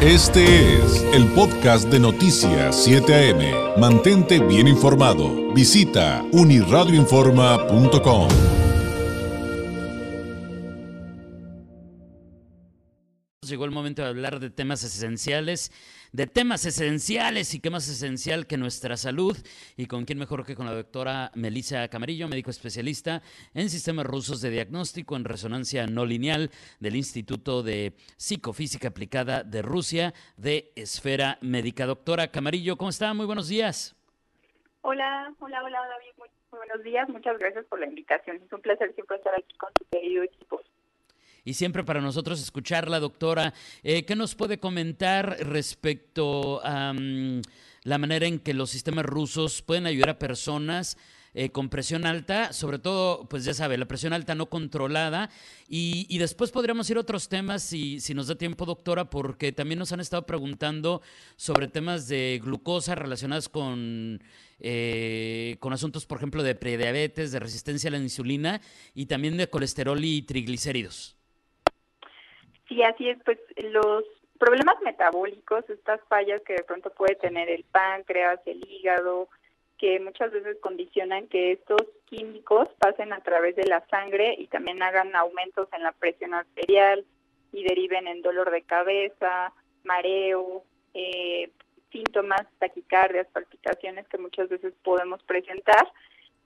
Este es el podcast de Noticias 7 AM. Mantente bien informado. Visita uniradioinforma.com. Llegó el momento de hablar de temas esenciales, de temas esenciales y qué más esencial que nuestra salud y con quién mejor que con la doctora Melissa Camarillo, médico especialista en sistemas rusos de diagnóstico en resonancia no lineal del Instituto de Psicofísica Aplicada de Rusia de Esfera Médica. Doctora Camarillo, ¿cómo está? Muy buenos días. Hola, hola, hola, David. Muy, muy buenos días. Muchas gracias por la invitación. Es un placer siempre estar aquí y siempre para nosotros escucharla, doctora. Eh, ¿Qué nos puede comentar respecto a mm, la manera en que los sistemas rusos pueden ayudar a personas eh, con presión alta, sobre todo, pues ya sabe, la presión alta no controlada. Y, después podríamos ir a otros temas, si, si nos da tiempo, doctora, porque también nos han estado preguntando sobre temas de glucosa relacionados con, eh, con asuntos, por ejemplo, de prediabetes, de resistencia a la insulina y también de colesterol y triglicéridos. Sí, así es, pues los problemas metabólicos, estas fallas que de pronto puede tener el páncreas, el hígado, que muchas veces condicionan que estos químicos pasen a través de la sangre y también hagan aumentos en la presión arterial y deriven en dolor de cabeza, mareo, eh, síntomas, taquicardias, palpitaciones que muchas veces podemos presentar.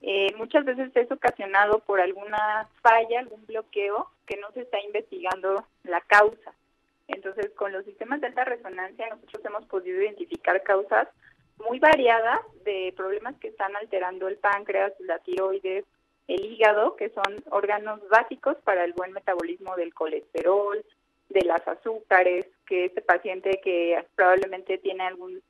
Eh, muchas veces es ocasionado por alguna falla, algún bloqueo que no se está investigando la causa. Entonces, con los sistemas de alta resonancia nosotros hemos podido identificar causas muy variadas de problemas que están alterando el páncreas, la tiroides, el hígado, que son órganos básicos para el buen metabolismo del colesterol, de las azúcares, que este paciente que probablemente tiene algún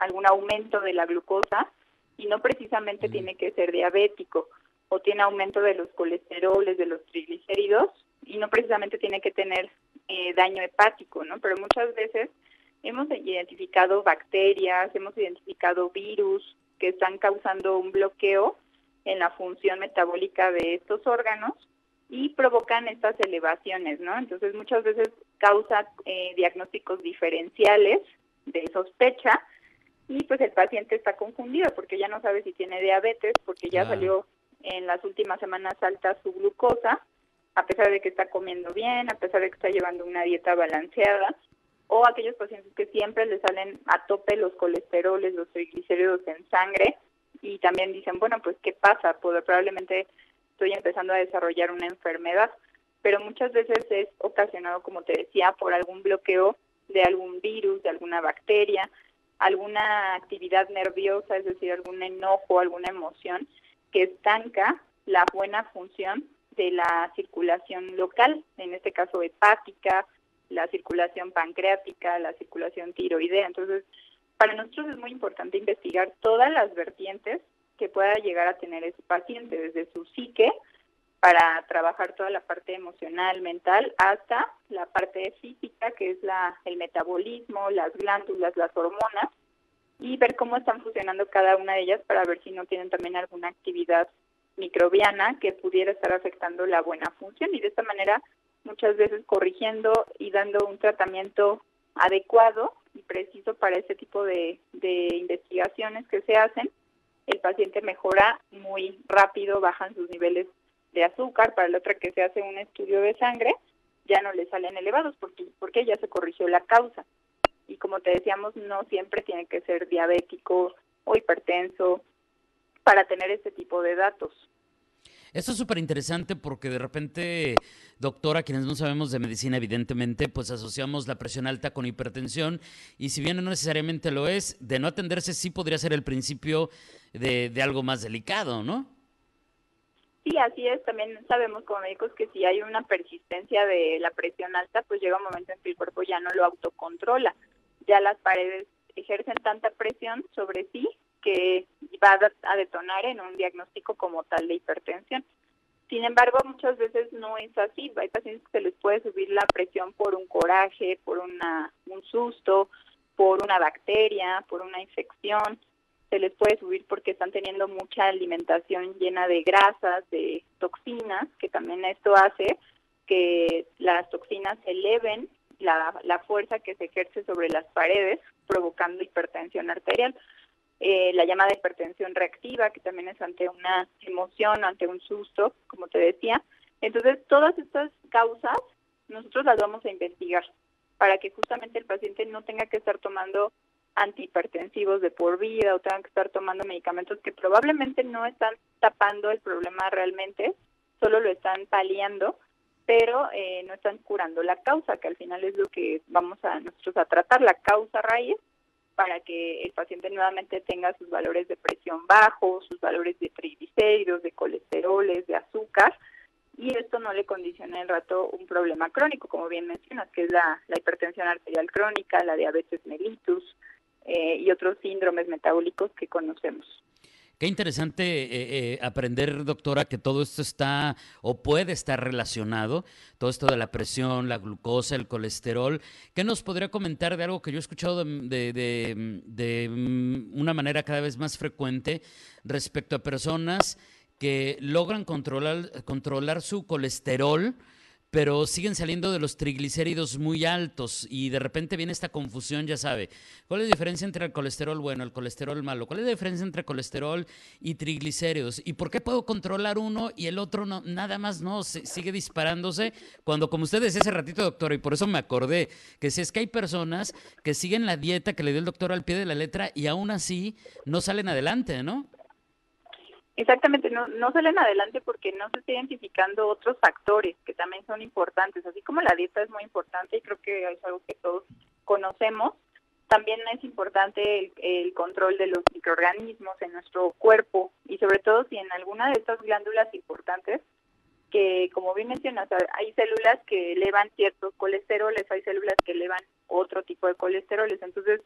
algún aumento de la glucosa, y no precisamente tiene que ser diabético o tiene aumento de los colesteroles, de los triglicéridos y no precisamente tiene que tener eh, daño hepático, ¿no? Pero muchas veces hemos identificado bacterias, hemos identificado virus que están causando un bloqueo en la función metabólica de estos órganos y provocan estas elevaciones, ¿no? Entonces muchas veces causa eh, diagnósticos diferenciales de sospecha y pues el paciente está confundido porque ya no sabe si tiene diabetes, porque ya salió en las últimas semanas alta su glucosa, a pesar de que está comiendo bien, a pesar de que está llevando una dieta balanceada, o aquellos pacientes que siempre le salen a tope los colesteroles, los triglicéridos en sangre, y también dicen, bueno, pues ¿qué pasa? Pues probablemente estoy empezando a desarrollar una enfermedad, pero muchas veces es ocasionado, como te decía, por algún bloqueo de algún virus, de alguna bacteria, alguna actividad nerviosa, es decir, algún enojo, alguna emoción que estanca la buena función de la circulación local, en este caso hepática, la circulación pancreática, la circulación tiroidea. Entonces, para nosotros es muy importante investigar todas las vertientes que pueda llegar a tener ese paciente, desde su psique, para trabajar toda la parte emocional, mental, hasta la parte física, que es la, el metabolismo, las glándulas, las hormonas, y ver cómo están funcionando cada una de ellas para ver si no tienen también alguna actividad microbiana que pudiera estar afectando la buena función y de esta manera muchas veces corrigiendo y dando un tratamiento adecuado y preciso para ese tipo de, de investigaciones que se hacen, el paciente mejora muy rápido, bajan sus niveles de azúcar, para la otra que se hace un estudio de sangre, ya no le salen elevados porque, porque ya se corrigió la causa. Y como te decíamos, no siempre tiene que ser diabético o hipertenso para tener este tipo de datos. Esto es súper interesante porque de repente, doctora, quienes no sabemos de medicina, evidentemente, pues asociamos la presión alta con hipertensión y si bien no necesariamente lo es, de no atenderse sí podría ser el principio de, de algo más delicado, ¿no? Sí, así es. También sabemos como médicos que si hay una persistencia de la presión alta, pues llega un momento en que el cuerpo ya no lo autocontrola. Ya las paredes ejercen tanta presión sobre sí que va a detonar en un diagnóstico como tal de hipertensión. Sin embargo, muchas veces no es así. Hay pacientes que se les puede subir la presión por un coraje, por una, un susto, por una bacteria, por una infección se les puede subir porque están teniendo mucha alimentación llena de grasas, de toxinas, que también esto hace que las toxinas eleven la, la fuerza que se ejerce sobre las paredes, provocando hipertensión arterial. Eh, la llamada hipertensión reactiva, que también es ante una emoción, ante un susto, como te decía. Entonces, todas estas causas nosotros las vamos a investigar para que justamente el paciente no tenga que estar tomando antihipertensivos de por vida o tenga que estar tomando medicamentos que probablemente no están tapando el problema realmente, solo lo están paliando, pero eh, no están curando la causa, que al final es lo que vamos a nosotros a tratar, la causa raíz para que el paciente nuevamente tenga sus valores de presión bajos, sus valores de triglicéridos, de colesteroles, de azúcar, y esto no le condiciona el rato un problema crónico, como bien mencionas, que es la, hipertensión arterial crónica, la diabetes mellitus eh, y otros síndromes metabólicos que conocemos. Qué interesante eh, eh, aprender, doctora, que todo esto está o puede estar relacionado, todo esto de la presión, la glucosa, el colesterol. ¿Qué nos podría comentar de algo que yo he escuchado de, de mm, una manera cada vez más frecuente respecto a personas que logran controlar, controlar su colesterol? Pero siguen saliendo de los triglicéridos muy altos y de repente viene esta confusión, ya sabe. ¿Cuál es la diferencia entre el colesterol bueno el colesterol malo? ¿Cuál es la diferencia entre colesterol y triglicéridos? ¿Y por qué puedo controlar uno y el otro no? Nada más no, sigue disparándose cuando, como usted decía hace ratito, doctor, y por eso me acordé, que si es que hay personas que siguen la dieta que le dio el doctor al pie de la letra y aún así no salen adelante, ¿no? Exactamente, no, no salen adelante porque no se está identificando otros factores que también son importantes, así como la dieta es muy importante y creo que es algo que todos conocemos, también es importante el, control de los microorganismos en nuestro cuerpo y sobre todo si en alguna de estas glándulas importantes, que como bien mencionas, hay células que elevan ciertos colesteroles, hay células que elevan otro tipo de colesteroles, entonces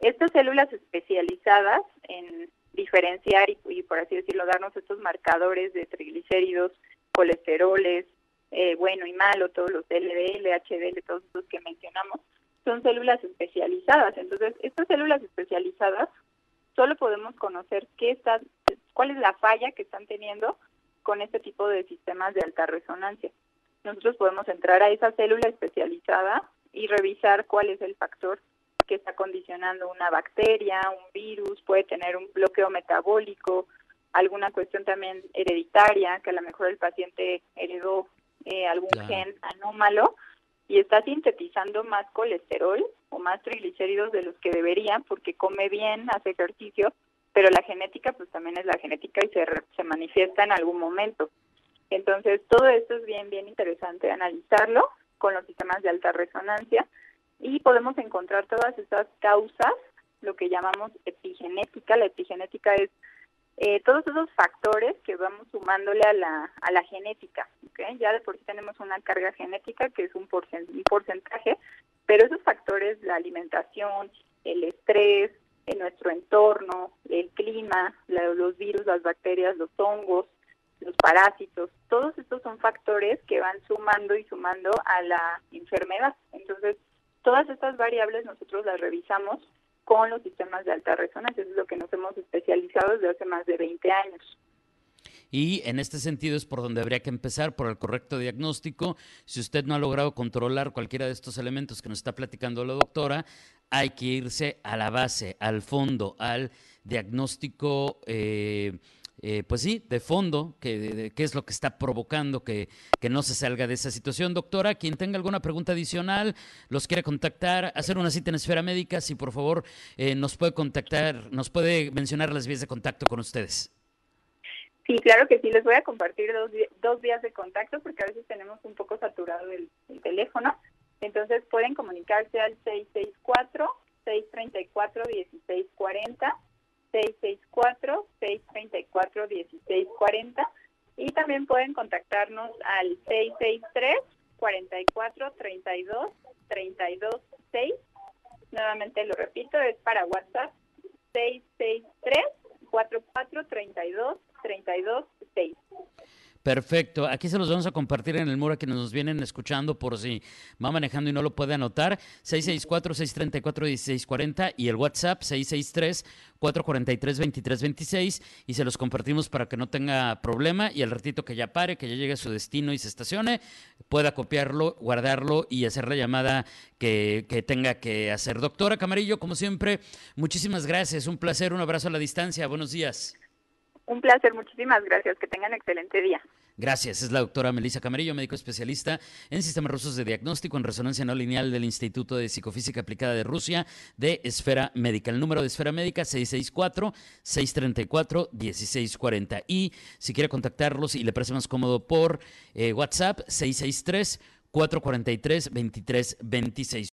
estas células especializadas en diferenciar y, por así decirlo, darnos estos marcadores de triglicéridos, colesteroles, eh, bueno y malo, todos los LDL, HDL, todos estos que mencionamos, son células especializadas. Entonces, estas células especializadas solo podemos conocer qué está, cuál es la falla que están teniendo con este tipo de sistemas de alta resonancia. Nosotros podemos entrar a esa célula especializada y revisar cuál es el factor que está condicionando una bacteria, un virus, puede tener un bloqueo metabólico, alguna cuestión también hereditaria, que a lo mejor el paciente heredó eh, algún gen anómalo y está sintetizando más colesterol o más triglicéridos de los que debería porque come bien, hace ejercicio, pero la genética pues también es la genética y se, se manifiesta en algún momento. Entonces todo esto es bien, bien interesante analizarlo con los sistemas de alta resonancia y podemos encontrar todas estas causas, lo que llamamos epigenética. La epigenética es eh, todos esos factores que vamos sumándole a la, a la genética. ¿okay? Ya de por sí tenemos una carga genética que es un, un porcentaje, pero esos factores, la alimentación, el estrés, nuestro entorno, el clima, los virus, las bacterias, los hongos, los parásitos, todos estos son factores que van sumando y sumando a la enfermedad. Entonces, Todas estas variables nosotros las revisamos con los sistemas de alta resonancia, eso es lo que nos hemos especializado desde hace más de 20 años. Y en este sentido es por donde habría que empezar, por el correcto diagnóstico. Si usted no ha logrado controlar cualquiera de estos elementos que nos está platicando la doctora, hay que irse a la base, al fondo, al diagnóstico. Eh, eh, pues sí, de fondo, qué es lo que está provocando que, no se salga de esa situación. Doctora, quien tenga alguna pregunta adicional, los quiere contactar, hacer una cita en Esfera Médica, si por favor eh, nos puede contactar, nos puede mencionar las vías de contacto con ustedes. Sí, claro que sí, les voy a compartir dos, dos vías de contacto porque a veces tenemos un poco saturado el, el teléfono. Entonces pueden comunicarse al 664 634 1640 664-634-1640 y también pueden contactarnos al 663-44-32-32-6. Nuevamente lo repito, es para WhatsApp 663-44-32-32-6. Perfecto. Aquí se los vamos a compartir en el muro a quienes nos vienen escuchando por si va manejando y no lo puede anotar. 664-634-1640 y el WhatsApp 663-443-2326 y se los compartimos para que no tenga problema y al ratito que ya pare, que ya llegue a su destino y se estacione, pueda copiarlo, guardarlo y hacer la llamada que, que tenga que hacer. Doctora Camarillo, como siempre, muchísimas gracias. Un placer, un abrazo a la distancia. Buenos días. Un placer, muchísimas gracias. Que tengan excelente día. Gracias. Es la doctora Melissa Camarillo, médico especialista en sistemas rusos de diagnóstico en resonancia no lineal del Instituto de Psicofísica Aplicada de Rusia de Esfera Médica. El número de Esfera Médica 664-634-1640. Y si quiere contactarlos y le parece más cómodo por eh, WhatsApp 663-443-2326.